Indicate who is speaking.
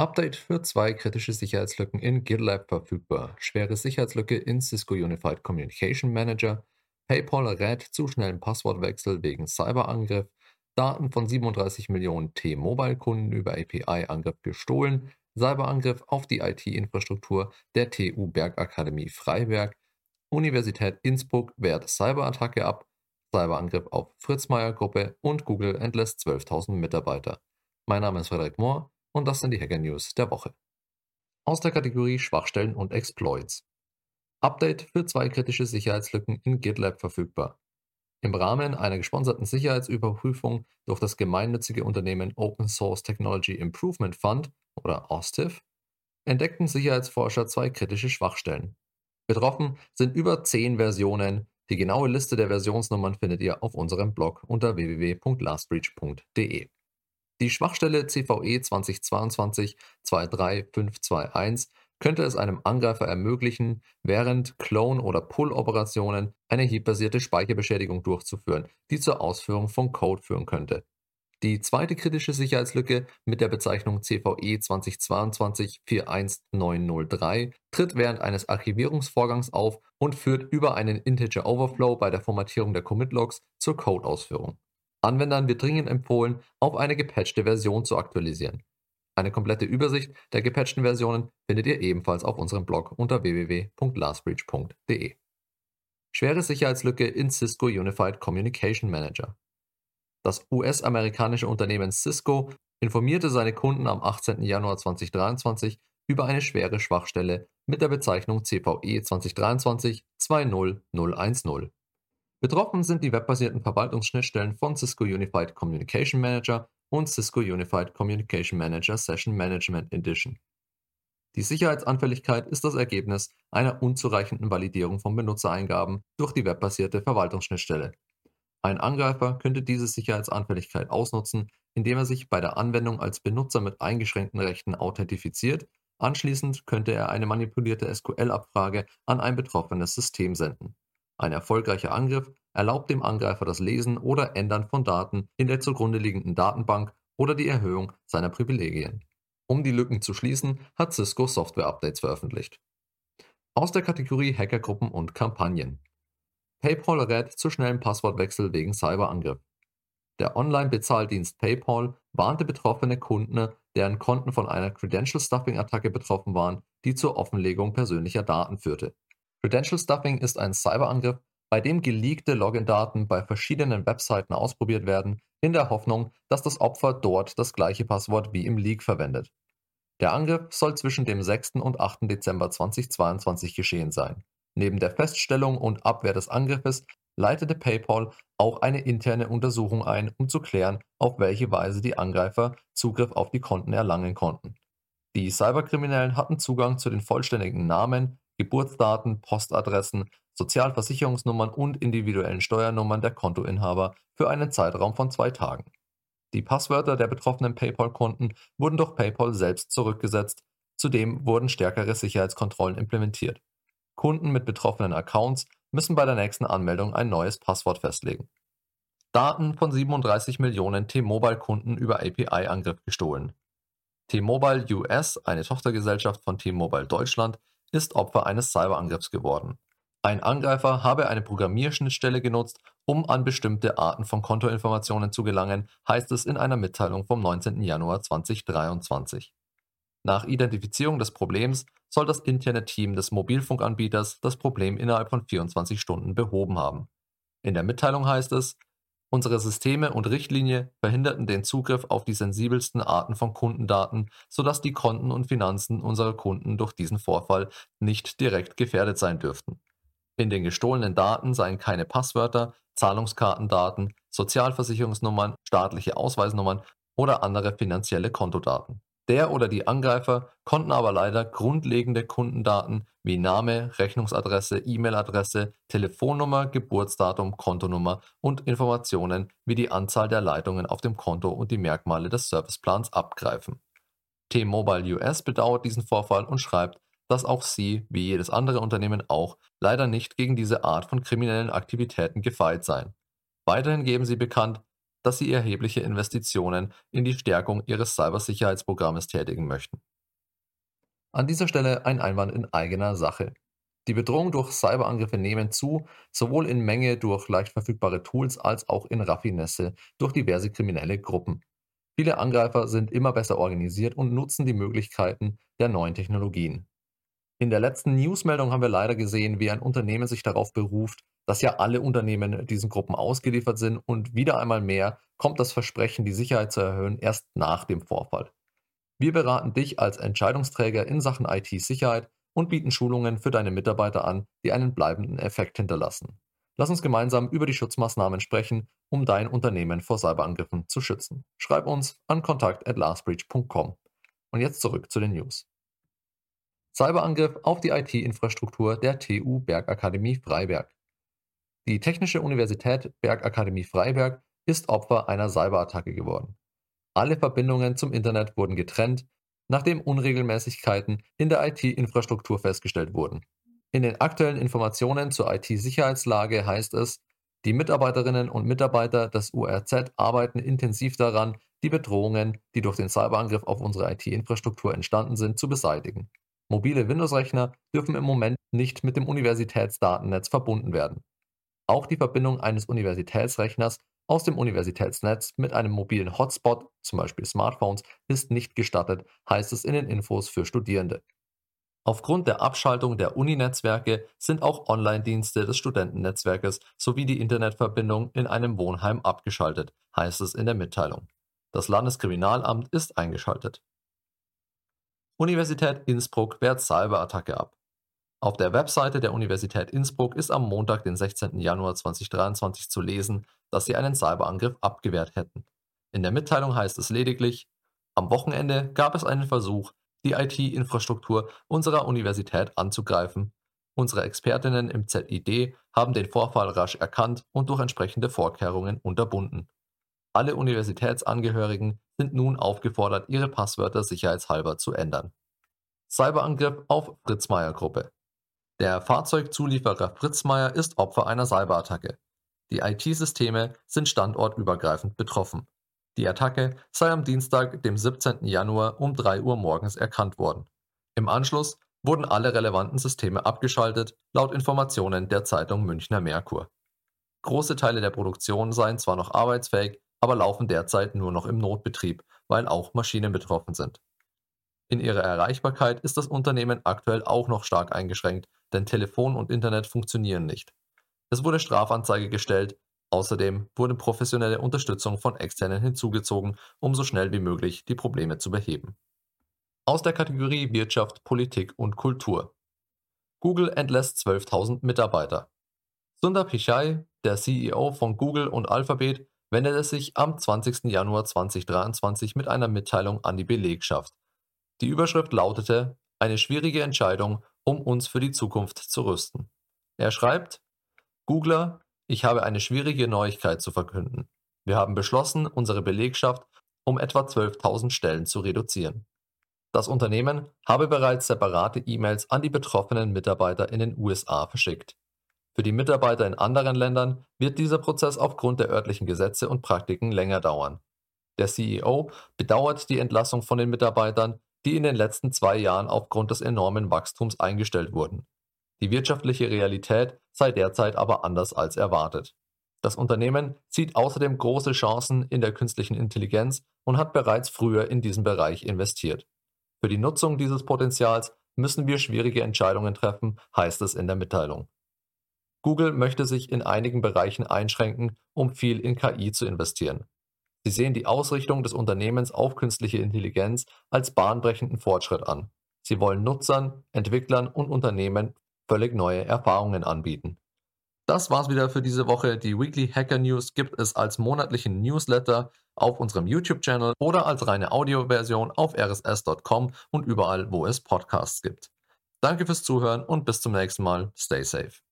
Speaker 1: Update für zwei kritische Sicherheitslücken in GitLab verfügbar. Schwere Sicherheitslücke in Cisco Unified Communication Manager. PayPal rät zu schnellen Passwortwechsel wegen Cyberangriff. Daten von 37 Millionen T-Mobile-Kunden über API-Angriff gestohlen. Cyberangriff auf die IT-Infrastruktur der TU Bergakademie Freiberg. Universität Innsbruck wehrt Cyberattacke ab. Cyberangriff auf Fritz Meyer Gruppe und Google entlässt 12.000 Mitarbeiter. Mein Name ist Frederik Mohr und das sind die Hacker News der Woche. Aus der Kategorie Schwachstellen und Exploits. Update für zwei kritische Sicherheitslücken in GitLab verfügbar. Im Rahmen einer gesponserten Sicherheitsüberprüfung durch das gemeinnützige Unternehmen Open Source Technology Improvement Fund oder OSTIF entdeckten Sicherheitsforscher zwei kritische Schwachstellen. Betroffen sind über zehn Versionen. Die genaue Liste der Versionsnummern findet ihr auf unserem Blog unter www.lastbreach.de. Die Schwachstelle CVE 2022-23521 könnte es einem Angreifer ermöglichen, während Clone- oder Pull-Operationen eine heap-basierte Speicherbeschädigung durchzuführen, die zur Ausführung von Code führen könnte. Die zweite kritische Sicherheitslücke mit der Bezeichnung CVE 2022-41903 tritt während eines Archivierungsvorgangs auf und führt über einen Integer Overflow bei der Formatierung der Commit-Logs zur Code-Ausführung. Anwendern wird dringend empfohlen, auf eine gepatchte Version zu aktualisieren. Eine komplette Übersicht der gepatchten Versionen findet ihr ebenfalls auf unserem Blog unter www.lastbreach.de. Schwere Sicherheitslücke in Cisco Unified Communication Manager. Das US-amerikanische Unternehmen Cisco informierte seine Kunden am 18. Januar 2023 über eine schwere Schwachstelle mit der Bezeichnung CVE 2023 20010. Betroffen sind die webbasierten Verwaltungsschnittstellen von Cisco Unified Communication Manager und Cisco Unified Communication Manager Session Management Edition. Die Sicherheitsanfälligkeit ist das Ergebnis einer unzureichenden Validierung von Benutzereingaben durch die webbasierte Verwaltungsschnittstelle. Ein Angreifer könnte diese Sicherheitsanfälligkeit ausnutzen, indem er sich bei der Anwendung als Benutzer mit eingeschränkten Rechten authentifiziert, anschließend könnte er eine manipulierte SQL-Abfrage an ein betroffenes System senden. Ein erfolgreicher Angriff erlaubt dem Angreifer das Lesen oder Ändern von Daten in der zugrunde liegenden Datenbank oder die Erhöhung seiner Privilegien. Um die Lücken zu schließen, hat Cisco Software-Updates veröffentlicht. Aus der Kategorie Hackergruppen und Kampagnen. PayPal rät zu schnellem Passwortwechsel wegen Cyberangriff. Der Online-Bezahldienst PayPal warnte betroffene Kunden, deren Konten von einer Credential-Stuffing-Attacke betroffen waren, die zur Offenlegung persönlicher Daten führte. Credential Stuffing ist ein Cyberangriff, bei dem geleakte Login-Daten bei verschiedenen Webseiten ausprobiert werden, in der Hoffnung, dass das Opfer dort das gleiche Passwort wie im Leak verwendet. Der Angriff soll zwischen dem 6. und 8. Dezember 2022 geschehen sein. Neben der Feststellung und Abwehr des Angriffes leitete PayPal auch eine interne Untersuchung ein, um zu klären, auf welche Weise die Angreifer Zugriff auf die Konten erlangen konnten. Die Cyberkriminellen hatten Zugang zu den vollständigen Namen, Geburtsdaten, Postadressen, Sozialversicherungsnummern und individuellen Steuernummern der Kontoinhaber für einen Zeitraum von zwei Tagen. Die Passwörter der betroffenen PayPal-Konten wurden durch PayPal selbst zurückgesetzt, zudem wurden stärkere Sicherheitskontrollen implementiert. Kunden mit betroffenen Accounts müssen bei der nächsten Anmeldung ein neues Passwort festlegen. Daten von 37 Millionen T-Mobile-Kunden über API-Angriff gestohlen. T-Mobile US, eine Tochtergesellschaft von T-Mobile Deutschland, ist Opfer eines Cyberangriffs geworden. Ein Angreifer habe eine Programmierschnittstelle genutzt, um an bestimmte Arten von Kontoinformationen zu gelangen, heißt es in einer Mitteilung vom 19. Januar 2023. Nach Identifizierung des Problems soll das interne Team des Mobilfunkanbieters das Problem innerhalb von 24 Stunden behoben haben. In der Mitteilung heißt es, Unsere Systeme und Richtlinie verhinderten den Zugriff auf die sensibelsten Arten von Kundendaten, sodass die Konten und Finanzen unserer Kunden durch diesen Vorfall nicht direkt gefährdet sein dürften. In den gestohlenen Daten seien keine Passwörter, Zahlungskartendaten, Sozialversicherungsnummern, staatliche Ausweisnummern oder andere finanzielle Kontodaten. Der oder die Angreifer konnten aber leider grundlegende Kundendaten wie Name, Rechnungsadresse, E-Mail-Adresse, Telefonnummer, Geburtsdatum, Kontonummer und Informationen wie die Anzahl der Leitungen auf dem Konto und die Merkmale des Serviceplans abgreifen. T-Mobile US bedauert diesen Vorfall und schreibt, dass auch sie, wie jedes andere Unternehmen auch, leider nicht gegen diese Art von kriminellen Aktivitäten gefeit seien. Weiterhin geben sie bekannt, dass sie erhebliche Investitionen in die Stärkung ihres Cybersicherheitsprogrammes tätigen möchten. An dieser Stelle ein Einwand in eigener Sache. Die Bedrohung durch Cyberangriffe nehmen zu, sowohl in Menge durch leicht verfügbare Tools als auch in Raffinesse durch diverse kriminelle Gruppen. Viele Angreifer sind immer besser organisiert und nutzen die Möglichkeiten der neuen Technologien. In der letzten Newsmeldung haben wir leider gesehen, wie ein Unternehmen sich darauf beruft, dass ja alle Unternehmen diesen Gruppen ausgeliefert sind und wieder einmal mehr kommt das Versprechen, die Sicherheit zu erhöhen, erst nach dem Vorfall. Wir beraten dich als Entscheidungsträger in Sachen IT-Sicherheit und bieten Schulungen für deine Mitarbeiter an, die einen bleibenden Effekt hinterlassen. Lass uns gemeinsam über die Schutzmaßnahmen sprechen, um dein Unternehmen vor Cyberangriffen zu schützen. Schreib uns an kontakt@lastbreach.com. Und jetzt zurück zu den News. Cyberangriff auf die IT-Infrastruktur der TU Bergakademie Freiberg. Die Technische Universität Bergakademie Freiberg ist Opfer einer Cyberattacke geworden. Alle Verbindungen zum Internet wurden getrennt, nachdem Unregelmäßigkeiten in der IT-Infrastruktur festgestellt wurden. In den aktuellen Informationen zur IT-Sicherheitslage heißt es, die Mitarbeiterinnen und Mitarbeiter des URZ arbeiten intensiv daran, die Bedrohungen, die durch den Cyberangriff auf unsere IT-Infrastruktur entstanden sind, zu beseitigen. Mobile Windows-Rechner dürfen im Moment nicht mit dem Universitätsdatennetz verbunden werden. Auch die Verbindung eines Universitätsrechners aus dem Universitätsnetz mit einem mobilen Hotspot, zum Beispiel Smartphones, ist nicht gestattet, heißt es in den Infos für Studierende. Aufgrund der Abschaltung der Uni-Netzwerke sind auch Online-Dienste des Studentennetzwerkes sowie die Internetverbindung in einem Wohnheim abgeschaltet, heißt es in der Mitteilung. Das Landeskriminalamt ist eingeschaltet. Universität Innsbruck wehrt Cyberattacke ab. Auf der Webseite der Universität Innsbruck ist am Montag, den 16. Januar 2023 zu lesen, dass sie einen Cyberangriff abgewehrt hätten. In der Mitteilung heißt es lediglich, am Wochenende gab es einen Versuch, die IT-Infrastruktur unserer Universität anzugreifen. Unsere Expertinnen im ZID haben den Vorfall rasch erkannt und durch entsprechende Vorkehrungen unterbunden. Alle Universitätsangehörigen sind nun aufgefordert, ihre Passwörter sicherheitshalber zu ändern. Cyberangriff auf Fritzmeier Gruppe. Der Fahrzeugzulieferer Fritzmeier ist Opfer einer Cyberattacke. Die IT-Systeme sind standortübergreifend betroffen. Die Attacke sei am Dienstag, dem 17. Januar um 3 Uhr morgens erkannt worden. Im Anschluss wurden alle relevanten Systeme abgeschaltet, laut Informationen der Zeitung Münchner Merkur. Große Teile der Produktion seien zwar noch arbeitsfähig, aber laufen derzeit nur noch im Notbetrieb, weil auch Maschinen betroffen sind. In ihrer Erreichbarkeit ist das Unternehmen aktuell auch noch stark eingeschränkt, denn Telefon und Internet funktionieren nicht. Es wurde Strafanzeige gestellt, Außerdem wurde professionelle Unterstützung von Externen hinzugezogen, um so schnell wie möglich die Probleme zu beheben. Aus der Kategorie Wirtschaft, Politik und Kultur. Google entlässt 12.000 Mitarbeiter. Sundar Pichai, der CEO von Google und Alphabet, wendete sich am 20. Januar 2023 mit einer Mitteilung an die Belegschaft. Die Überschrift lautete Eine schwierige Entscheidung, um uns für die Zukunft zu rüsten. Er schreibt, Googler, ich habe eine schwierige Neuigkeit zu verkünden. Wir haben beschlossen, unsere Belegschaft um etwa 12.000 Stellen zu reduzieren. Das Unternehmen habe bereits separate E-Mails an die betroffenen Mitarbeiter in den USA verschickt. Für die Mitarbeiter in anderen Ländern wird dieser Prozess aufgrund der örtlichen Gesetze und Praktiken länger dauern. Der CEO bedauert die Entlassung von den Mitarbeitern, die in den letzten zwei Jahren aufgrund des enormen Wachstums eingestellt wurden. Die wirtschaftliche Realität sei derzeit aber anders als erwartet. Das Unternehmen sieht außerdem große Chancen in der künstlichen Intelligenz und hat bereits früher in diesen Bereich investiert. Für die Nutzung dieses Potenzials müssen wir schwierige Entscheidungen treffen, heißt es in der Mitteilung. Google möchte sich in einigen Bereichen einschränken, um viel in KI zu investieren. Sie sehen die Ausrichtung des Unternehmens auf künstliche Intelligenz als bahnbrechenden Fortschritt an. Sie wollen Nutzern, Entwicklern und Unternehmen völlig neue Erfahrungen anbieten. Das war's wieder für diese Woche. Die Weekly Hacker News gibt es als monatlichen Newsletter auf unserem YouTube-Channel oder als reine Audioversion auf rss.com und überall, wo es Podcasts gibt. Danke fürs Zuhören und bis zum nächsten Mal. Stay safe.